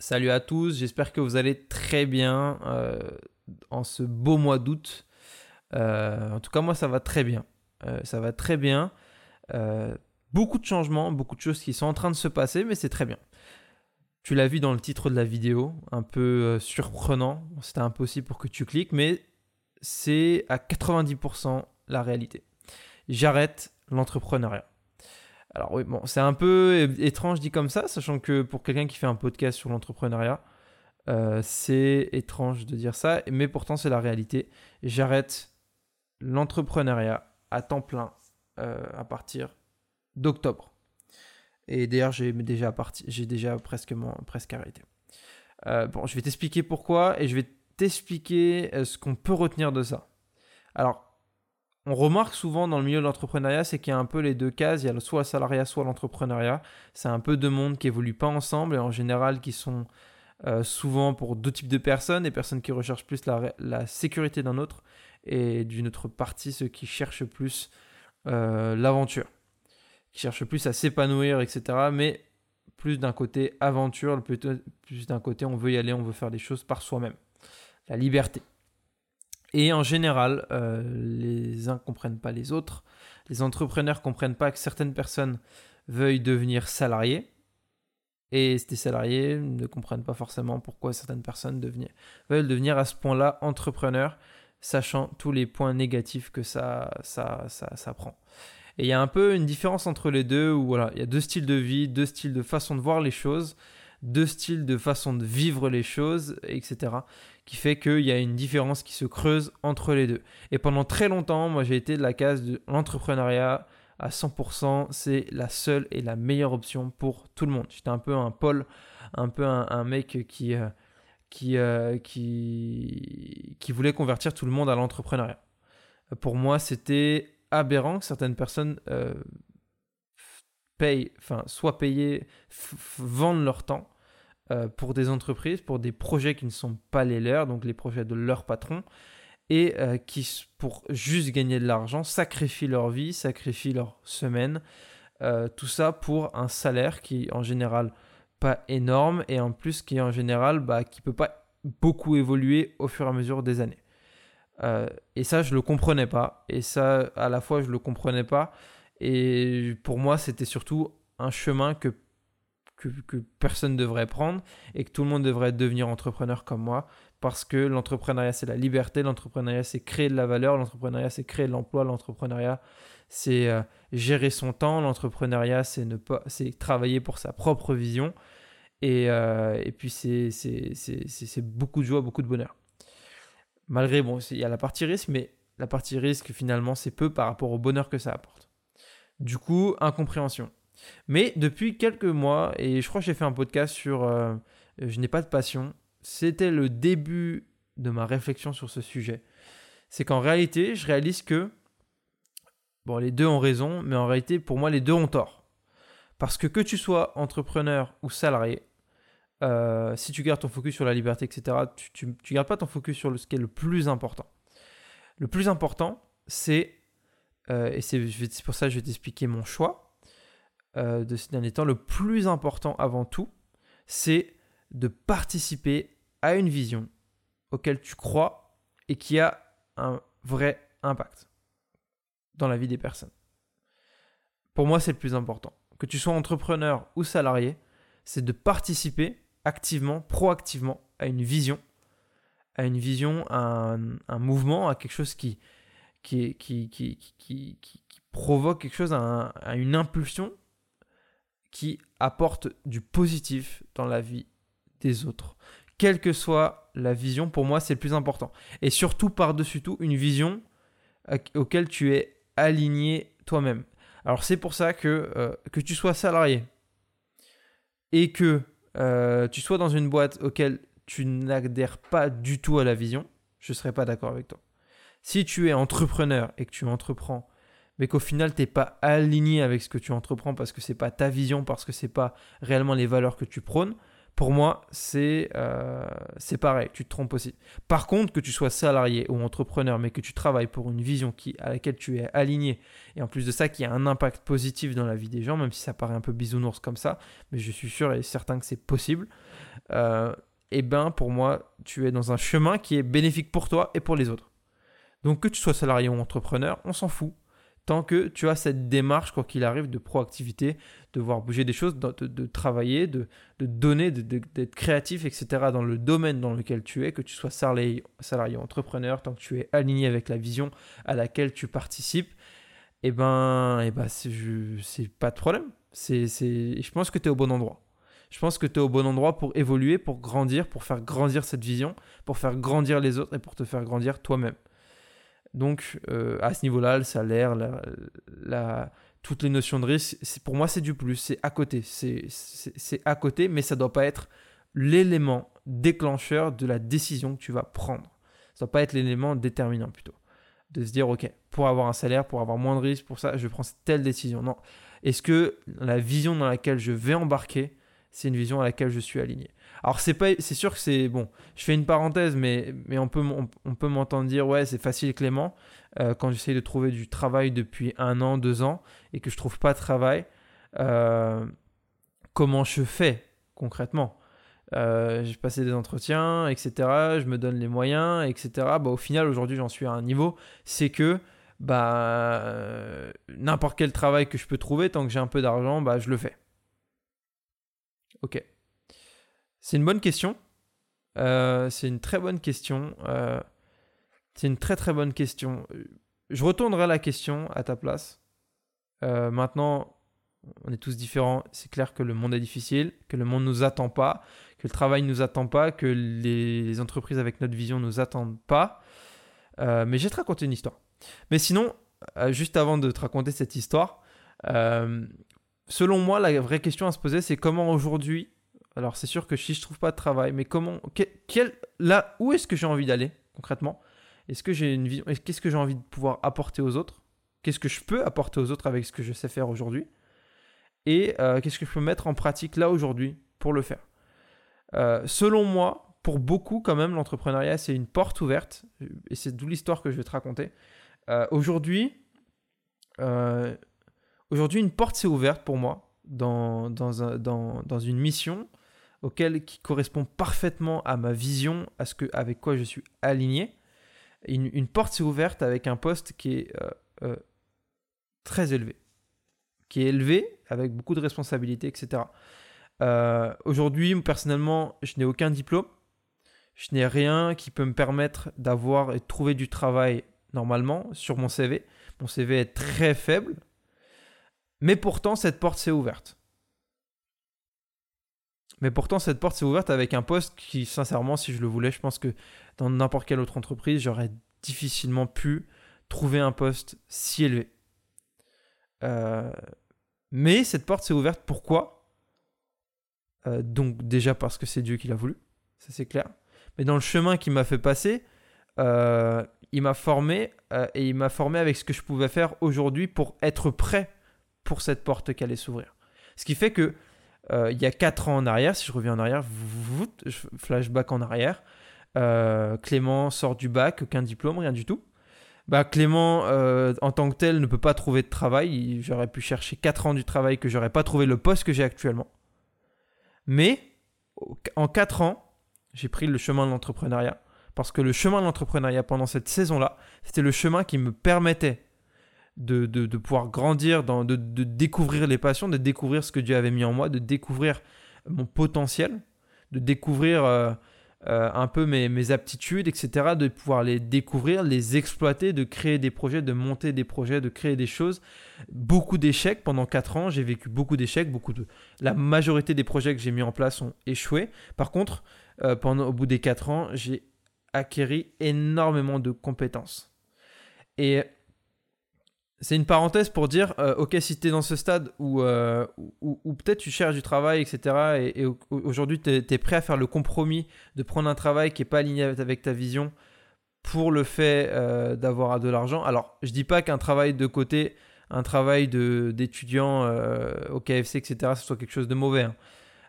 Salut à tous, j'espère que vous allez très bien euh, en ce beau mois d'août. Euh, en tout cas, moi, ça va très bien. Euh, ça va très bien. beaucoup de changements, beaucoup de choses qui sont en train de se passer, mais c'est très bien. Tu l'as vu dans le titre de la vidéo, un peu surprenant. C'était impossible pour que tu cliques, mais c'est à 90% la réalité. J'arrête l'entrepreneuriat. Alors oui, bon, c'est un peu étrange dit comme ça, sachant que pour quelqu'un qui fait un podcast sur l'entrepreneuriat, euh, c'est étrange de dire ça, mais pourtant c'est la réalité. J'arrête l'entrepreneuriat à temps plein euh, à partir d'octobre. Et d'ailleurs, j'ai déjà, presque, presque arrêté. Euh, bon, je vais t'expliquer pourquoi et je vais t'expliquer ce qu'on peut retenir de ça. Alors, on remarque souvent dans le milieu de l'entrepreneuriat, c'est qu'il y a un peu les deux cases, il y a soit le salariat, soit l'entrepreneuriat. C'est un peu deux mondes qui évoluent pas ensemble et en général qui sont euh, souvent pour deux types de personnes, des personnes qui recherchent plus la, sécurité d'un autre et d'une autre partie ceux qui cherchent plus euh, l'aventure, qui cherchent plus à s'épanouir, etc. Mais plus d'un côté aventure, plus d'un côté on veut y aller, on veut faire des choses par soi-même. La liberté. Et en général, euh, les uns comprennent pas les autres. Les entrepreneurs comprennent pas que certaines personnes veuillent devenir salariés. Et ces salariés ne comprennent pas forcément pourquoi certaines personnes veulent devenir à ce point-là entrepreneurs, sachant tous les points négatifs que ça, ça, ça, ça prend. Et il y a un peu une différence entre les deux, où voilà, il y a deux styles de vie, deux styles de façon de voir les choses, deux styles de façon de vivre les choses, etc qui fait qu'il y a une différence qui se creuse entre les deux. Et pendant très longtemps, moi j'ai été de la case de l'entrepreneuriat à 100%, c'est la seule et la meilleure option pour tout le monde. J'étais un peu un Paul, un peu un, mec qui, euh, qui, euh, qui, qui voulait convertir tout le monde à l'entrepreneuriat. Pour moi, c'était aberrant que certaines personnes euh, payent, enfin, soit payées, vendent leur temps euh, pour des entreprises, pour des projets qui ne sont pas les leurs, donc les projets de leur patron, et euh, qui, pour juste gagner de l'argent, sacrifient leur vie, sacrifient leur semaine, euh, tout ça pour un salaire qui en général pas énorme et en plus qui en général bah, qui peut pas beaucoup évoluer au fur et à mesure des années. et ça, je le comprenais pas. Et ça, à la fois, je le comprenais pas. Et pour moi, c'était surtout un chemin que que, personne ne devrait prendre et que tout le monde devrait devenir entrepreneur comme moi parce que l'entrepreneuriat c'est la liberté, l'entrepreneuriat c'est créer de la valeur, l'entrepreneuriat c'est créer de l'emploi, l'entrepreneuriat c'est euh, gérer son temps, l'entrepreneuriat c'est ne pas c'est travailler pour sa propre vision et, euh, et puis c'est beaucoup de joie, beaucoup de bonheur. Malgré bon, il y a la partie risque mais la partie risque finalement c'est peu par rapport au bonheur que ça apporte. Du coup, incompréhension. Mais depuis quelques mois, et je crois que j'ai fait un podcast sur euh, Je n'ai pas de passion, c'était le début de ma réflexion sur ce sujet. C'est qu'en réalité, je réalise que, bon, les deux ont raison, mais en réalité, pour moi, les deux ont tort. Parce que que tu sois entrepreneur ou salarié, euh, si tu gardes ton focus sur la liberté, etc., tu ne gardes pas ton focus sur ce qui est le plus important. Le plus important, c'est, euh, et c'est pour ça que je vais t'expliquer mon choix, euh, de ces derniers temps, le plus important avant tout, c'est de participer à une vision auquel tu crois et qui a un vrai impact dans la vie des personnes. Pour moi, c'est le plus important. Que tu sois entrepreneur ou salarié, c'est de participer activement, proactivement à une vision, à une vision, à un, mouvement, à quelque chose qui, qui, qui, qui, qui, provoque quelque chose, à une impulsion qui apporte du positif dans la vie des autres. Quelle que soit la vision, pour moi, c'est le plus important. Et surtout, par-dessus tout, une vision auquel tu es aligné toi-même. Alors c'est pour ça que, euh, que tu sois salarié et que euh, tu sois dans une boîte auquel tu n'adhères pas du tout à la vision, je ne serais pas d'accord avec toi. Si tu es entrepreneur et que tu entreprends mais qu'au final, tu n'es pas aligné avec ce que tu entreprends parce que c'est pas ta vision, parce que c'est pas réellement les valeurs que tu prônes, pour moi, c'est euh, pareil, tu te trompes aussi. Par contre, que tu sois salarié ou entrepreneur, mais que tu travailles pour une vision qui, à laquelle tu es aligné, et en plus de ça, qui a un impact positif dans la vie des gens, même si ça paraît un peu bisounours comme ça, mais je suis sûr et certain que c'est possible, eh ben pour moi, tu es dans un chemin qui est bénéfique pour toi et pour les autres. Donc que tu sois salarié ou entrepreneur, on s'en fout. Tant que tu as cette démarche, quoi qu'il arrive, de proactivité, de voir bouger des choses, de, travailler, de, donner, d'être créatif, etc. dans le domaine dans lequel tu es, que tu sois salarié, salarié entrepreneur, tant que tu es aligné avec la vision à laquelle tu participes, eh ben, eh ben c'est pas de problème. C'est, je pense que tu es au bon endroit. Je pense que tu es au bon endroit pour évoluer, pour grandir, pour faire grandir cette vision, pour faire grandir les autres et pour te faire grandir toi-même. Donc, euh, à ce niveau-là, le salaire, la, toutes les notions de risque, pour moi, c'est du plus, c'est à côté. C'est à côté, mais ça ne doit pas être l'élément déclencheur de la décision que tu vas prendre. Ça ne doit pas être l'élément déterminant plutôt. De se dire, OK, pour avoir un salaire, pour avoir moins de risques, pour ça, je prends telle décision. Non. Est-ce que la vision dans laquelle je vais embarquer, c'est une vision à laquelle je suis aligné. Alors c'est pas, c'est sûr que c'est bon. Je fais une parenthèse, mais mais on peut on, peut m'entendre dire ouais c'est facile Clément euh, quand j'essaye de trouver du travail depuis un an, deux ans et que je trouve pas de travail. Euh, comment je fais concrètement? Euh, J'ai passé des entretiens, etc. Je me donne les moyens, etc. Bah, au final aujourd'hui j'en suis à un niveau, c'est que bah n'importe quel travail que je peux trouver tant que j'ai un peu d'argent, bah je le fais. Ok. C'est une bonne question. Euh, c'est une très bonne question. Euh, c'est une très très bonne question. Je retournerai la question à ta place. Euh, maintenant, on est tous différents. C'est clair que le monde est difficile, que le monde ne nous attend pas, que le travail ne nous attend pas, que les, entreprises avec notre vision ne nous attendent pas. mais je vais te raconter une histoire. Mais sinon, juste avant de te raconter cette histoire, selon moi, la vraie question à se poser, c'est comment aujourd'hui, alors c'est sûr que si je trouve pas de travail, mais comment, là, où est-ce que j'ai envie d'aller concrètement? Est-ce que j'ai une vision Qu'est-ce que j'ai envie de pouvoir apporter aux autres? Qu'est-ce que je peux apporter aux autres avec ce que je sais faire aujourd'hui? Et euh, qu'est-ce que je peux mettre en pratique là aujourd'hui pour le faire? Euh, Selon moi, pour beaucoup quand même, l'entrepreneuriat c'est une porte ouverte, et c'est d'où l'histoire que je vais te raconter. Euh, aujourd'hui, Aujourd'hui, une porte s'est ouverte pour moi dans, une mission auquel, qui correspond parfaitement à ma vision, à ce avec quoi je suis aligné. Une, porte s'est ouverte avec un poste qui est euh, euh, très élevé, qui est élevé avec beaucoup de responsabilités, etc. Euh, aujourd'hui, personnellement, je n'ai aucun diplôme. Je n'ai rien qui peut me permettre d'avoir et de trouver du travail normalement sur mon CV. Mon CV est très faible. Mais pourtant, cette porte s'est ouverte. Mais pourtant, cette porte s'est ouverte avec un poste qui, sincèrement, si je le voulais, je pense que dans n'importe quelle autre entreprise, j'aurais difficilement pu trouver un poste si élevé. Euh, mais cette porte s'est ouverte pourquoi? Euh, Donc déjà parce que c'est Dieu qui l'a voulu, ça c'est clair. Mais dans le chemin qu'il m'a fait passer, euh, il m'a formé et il m'a formé avec ce que je pouvais faire aujourd'hui pour être prêt pour cette porte qui allait s'ouvrir. Ce qui fait que euh, il y a 4 ans en arrière, si je reviens en arrière, flashback en arrière, euh, Clément sort du bac, aucun diplôme, rien du tout. Bah, Clément, euh, en tant que tel, ne peut pas trouver de travail. J'aurais pu chercher 4 ans du travail que j'aurais pas trouvé le poste que j'ai actuellement. Mais en 4 ans, j'ai pris le chemin de l'entrepreneuriat. Parce que le chemin de l'entrepreneuriat pendant cette saison-là, c'était le chemin qui me permettait de, pouvoir grandir, dans, de, découvrir les passions, de découvrir ce que Dieu avait mis en moi, de découvrir mon potentiel, de découvrir euh, euh, un peu mes, aptitudes, etc., de pouvoir les découvrir, les exploiter, de créer des projets, de monter des projets, de créer des choses. Beaucoup d'échecs pendant 4 ans, j'ai vécu beaucoup d'échecs, beaucoup de... La majorité des projets que j'ai mis en place ont échoué. Par contre, euh, pendant, au bout des 4 ans, j'ai acquéri énormément de compétences. Et c'est une parenthèse pour dire, euh, ok, si tu es dans ce stade où, euh, où, peut-être tu cherches du travail, etc., et, aujourd'hui tu es, prêt à faire le compromis de prendre un travail qui n'est pas aligné avec, ta vision pour le fait euh, d'avoir de l'argent. Alors, je dis pas qu'un travail de côté, un travail d'étudiant au KFC, etc., ce soit quelque chose de mauvais.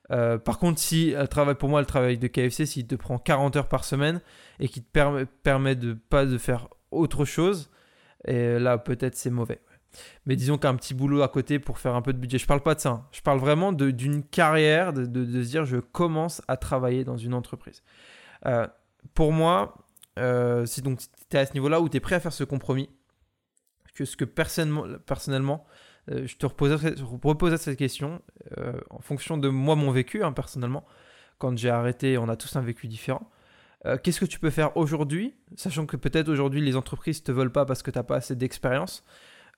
Hein. par contre, si travail, pour moi, le travail de KFC, s'il te prend 40 heures par semaine et qui te permet, permet de pas de faire autre chose, et là, peut-être c'est mauvais. mais disons qu'un petit boulot à côté pour faire un peu de budget. Je parle pas de ça. Hein. Je parle vraiment d'une carrière, de, se dire je commence à travailler dans une entreprise. Euh, pour moi, euh, si donc tu es à ce niveau-là où tu es prêt à faire ce compromis, que ce que personnellement, euh, je te reposerai, cette question en fonction de moi, mon vécu, hein, personnellement. Quand j'ai arrêté, on a tous un vécu différent. Qu'est-ce que tu peux faire aujourd'hui, sachant que peut-être aujourd'hui les entreprises te veulent pas parce que tu n'as pas assez d'expérience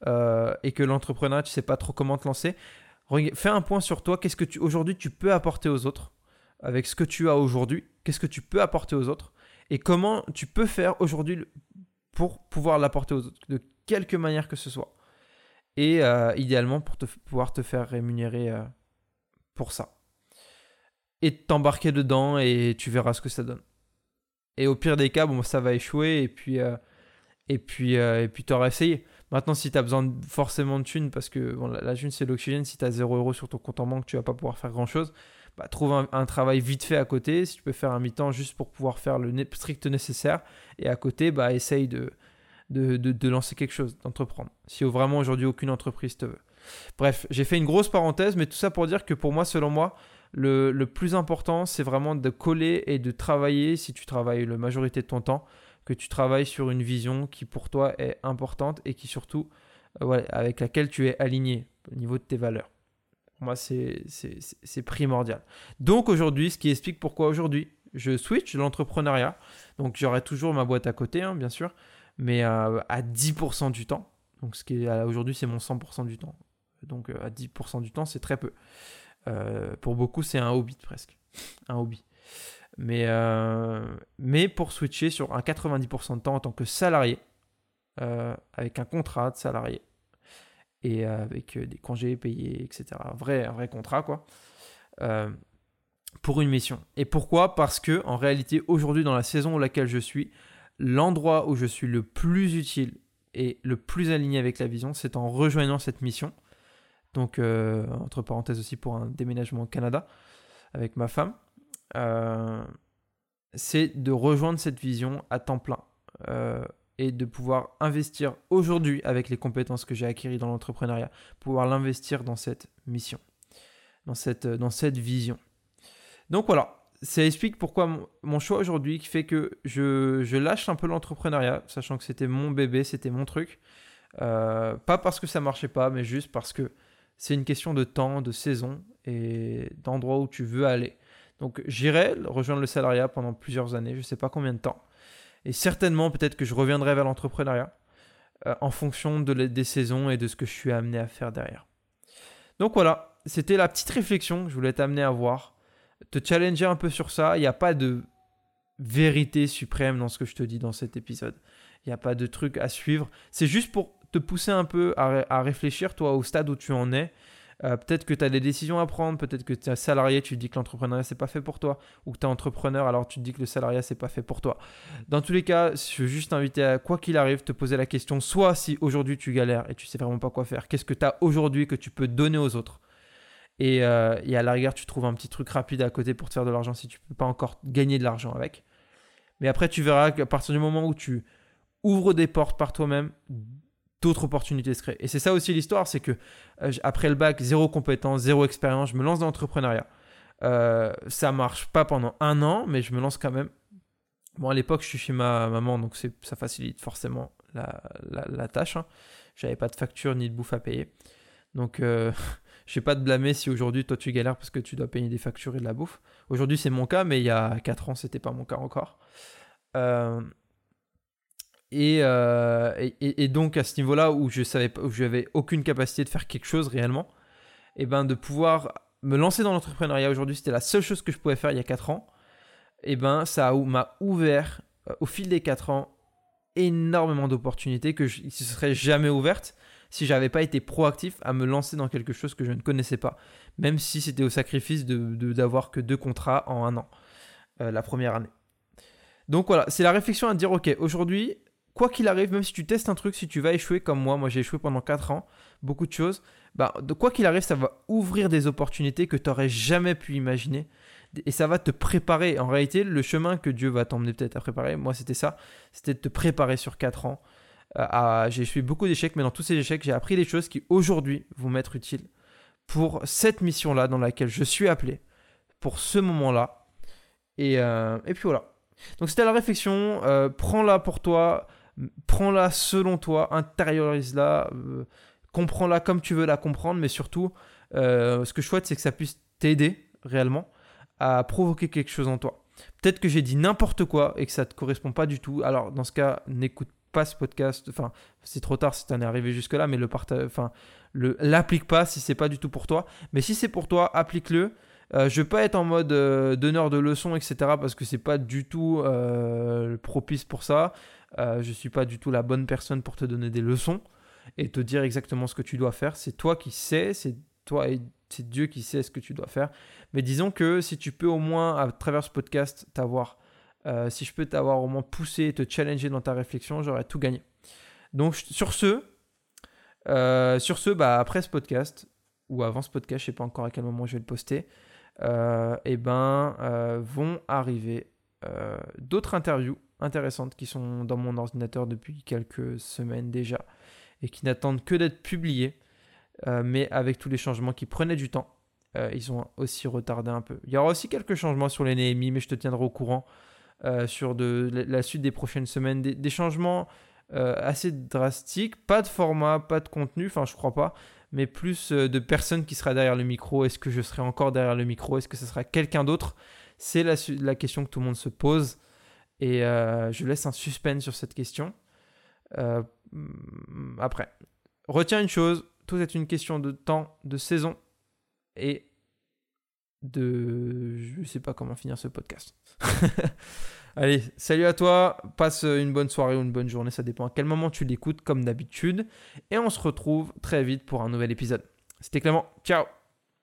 euh, et que l'entrepreneur, tu sais pas trop comment te lancer, fais un point sur toi. Qu'est-ce que tu aujourd'hui tu peux apporter aux autres avec ce que tu as aujourd'hui? Qu'est-ce que tu peux apporter aux autres? Et comment tu peux faire aujourd'hui pour pouvoir l'apporter aux autres? De quelque manière que ce soit. Et euh, idéalement pour te, pouvoir te faire rémunérer euh, pour ça. Et t'embarquer dedans et tu verras ce que ça donne. Et au pire des cas, bon, ça va échouer et puis, et puis, et puis tu auras essayé. Maintenant, si tu as besoin forcément de thunes, parce que bon, la, thune c'est l'oxygène, si tu as 0 euros sur ton compte en banque, tu vas pas pouvoir faire grand chose. Bah, trouve un, travail vite fait à côté. Si tu peux faire un mi-temps juste pour pouvoir faire le strict nécessaire. Et à côté, bah, essaye de, de, de, lancer quelque chose, d'entreprendre. Si vraiment aujourd'hui aucune entreprise te veut. Bref, j'ai fait une grosse parenthèse, mais tout ça pour dire que pour moi, selon moi, le, plus important, c'est vraiment de coller et de travailler, si tu travailles la majorité de ton temps, que tu travailles sur une vision qui pour toi est importante et qui surtout, euh, avec laquelle tu es aligné au niveau de tes valeurs. Moi, c'est primordial. Donc aujourd'hui, ce qui explique pourquoi aujourd'hui, je switch l'entrepreneuriat. Donc j'aurai toujours ma boîte à côté, hein, bien sûr, mais euh, à 10% du temps. Donc ce qui est aujourd'hui, c'est mon 100% du temps. Donc euh, à 10% du temps, c'est très peu. Pour beaucoup, c'est un hobby presque. Un hobby. Mais, euh, mais pour switcher sur un 90% de temps en tant que salarié, euh, avec un contrat de salarié et avec des congés payés, etc. Un vrai, vrai contrat, quoi. Euh, pour une mission. Et pourquoi? Parce que en réalité, aujourd'hui, dans la saison dans laquelle je suis, l'endroit où je suis le plus utile et le plus aligné avec la vision, c'est en rejoignant cette mission. Donc, entre parenthèses aussi pour un déménagement au Canada avec ma femme. Euh, c'est de rejoindre cette vision à temps plein euh, et de pouvoir investir aujourd'hui avec les compétences que j'ai acquises dans l'entrepreneuriat, pouvoir l'investir dans cette mission, dans cette, dans cette vision. Donc voilà, ça explique pourquoi mon, choix aujourd'hui qui fait que je, je lâche un peu l'entrepreneuriat, sachant que c'était mon bébé, c'était mon truc. Euh, pas parce que ça marchait pas, mais juste parce que c'est une question de temps, de saison et d'endroit où tu veux aller. Donc j'irai rejoindre le salariat pendant plusieurs années, je ne sais pas combien de temps. Et certainement, peut-être que je reviendrai vers l'entrepreneuriat euh, en fonction de des saisons et de ce que je suis amené à faire derrière. Donc voilà, c'était la petite réflexion que je voulais t'amener à voir, te challenger un peu sur ça. Il n'y a pas de vérité suprême dans ce que je te dis dans cet épisode. Il n'y a pas de truc à suivre. C'est juste pour te pousser un peu à, réfléchir, toi, au stade où tu en es, euh, peut-être que tu as des décisions à prendre, peut-être que tu es salarié, tu te dis que l'entrepreneuriat c'est pas fait pour toi, ou que tu es entrepreneur, alors tu te dis que le salariat c'est pas fait pour toi. Dans tous les cas, je veux juste t'inviter à, quoi qu'il arrive, te poser la question, soit si aujourd'hui tu galères et tu sais vraiment pas quoi faire, qu'est-ce que tu as aujourd'hui que tu peux donner aux autres? Et, euh, et, à la rigueur, tu trouves un petit truc rapide à côté pour te faire de l'argent si tu peux pas encore gagner de l'argent avec. Mais après, tu verras qu'à partir du moment où tu ouvres des portes par toi-même, d'autres opportunités se créent. Et c'est ça aussi l'histoire, c'est que euh, après le bac, zéro compétence, zéro expérience, je me lance dans l'entrepreneuriat. Euh, ça marche pas pendant un an, mais je me lance quand même. Bon, à l'époque, je suis chez ma maman, donc ça facilite forcément la, tâche. Hein. J'avais pas de facture ni de bouffe à payer. Donc, euh, je vais pas te blâmer si aujourd'hui, toi, tu galères parce que tu dois payer des factures et de la bouffe. Aujourd'hui, c'est mon cas, mais il y a 4 ans, c'était pas mon cas encore. Euh, et, donc à ce niveau-là où je savais où aucune capacité de faire quelque chose réellement, et ben de pouvoir me lancer dans l'entrepreneuriat aujourd'hui, c'était la seule chose que je pouvais faire il y a 4 ans. Et ben ça m'a ouvert euh, au fil des 4 ans énormément d'opportunités que je ne seraient jamais ouvertes si j'avais pas été proactif à me lancer dans quelque chose que je ne connaissais pas, même si c'était au sacrifice de d'avoir que deux contrats en un an euh, la première année. Donc voilà, c'est la réflexion à dire ok, aujourd'hui, quoi qu'il arrive, même si tu testes un truc, si tu vas échouer comme moi, moi j'ai échoué pendant 4 ans, beaucoup de choses, bah, de quoi qu'il arrive, ça va ouvrir des opportunités que tu n'aurais jamais pu imaginer. Et ça va te préparer. En réalité, le chemin que Dieu va t'emmener peut-être à préparer, moi c'était ça, c'était de te préparer sur 4 ans. j'ai fait beaucoup d'échecs, mais dans tous ces échecs, j'ai appris des choses qui aujourd'hui vont m'être utiles pour cette mission-là dans laquelle je suis appelé, pour ce moment-là. Et, et puis voilà. Donc c'était la réflexion, prends-la pour toi, prends-la selon toi, intériorise-la, euh, comprends-la comme tu veux la comprendre, mais surtout, euh, ce que je souhaite, c'est que ça puisse t'aider réellement à provoquer quelque chose en toi. Peut-être que j'ai dit n'importe quoi et que ça ne te correspond pas du tout. Alors, dans ce cas, n'écoute pas ce podcast. Enfin, c'est trop tard si tu en es arrivé jusque-là, mais le enfin, le, l'applique pas si c'est pas du tout pour toi. Mais si c'est pour toi, applique-le. Euh, je ne veux pas être en mode donneur de leçons, etc. parce que c'est pas du tout propice pour ça. Euh, je ne suis pas du tout la bonne personne pour te donner des leçons et te dire exactement ce que tu dois faire. C'est toi qui sais, c'est toi et c'est Dieu qui sait ce que tu dois faire. Mais disons que si tu peux au moins, à travers ce podcast, t'avoir, euh, si je peux t'avoir au moins poussé, te challenger dans ta réflexion, j'aurais tout gagné. Donc sur ce, euh, sur ce, bah, après ce podcast, ou avant ce podcast, je ne sais pas encore à quel moment je vais le poster, et eh ben, vont arriver d'autres interviews intéressantes qui sont dans mon ordinateur depuis quelques semaines déjà et qui n'attendent que d'être publiées. Euh, mais avec tous les changements qui prenaient du temps, euh, ils ont aussi retardé un peu. Il y aura aussi quelques changements sur les Néhémie, mais je te tiendrai au courant euh, sur de, la suite des prochaines semaines. Des, changements assez drastiques, pas de format, pas de contenu, enfin je crois pas, mais plus de personnes qui sera derrière le micro. Est-ce que je serai encore derrière le micro? Est-ce que ce sera quelqu'un d'autre? C'est la, question que tout le monde se pose. Et euh, je laisse un suspense sur cette question. Euh, après, retiens une chose, tout est une question de temps, de saison et de... Je ne sais pas comment finir ce podcast. Allez, salut à toi, passe une bonne soirée ou une bonne journée, ça dépend à quel moment tu l'écoutes comme d'habitude. Et on se retrouve très vite pour un nouvel épisode. C'était Clément, ciao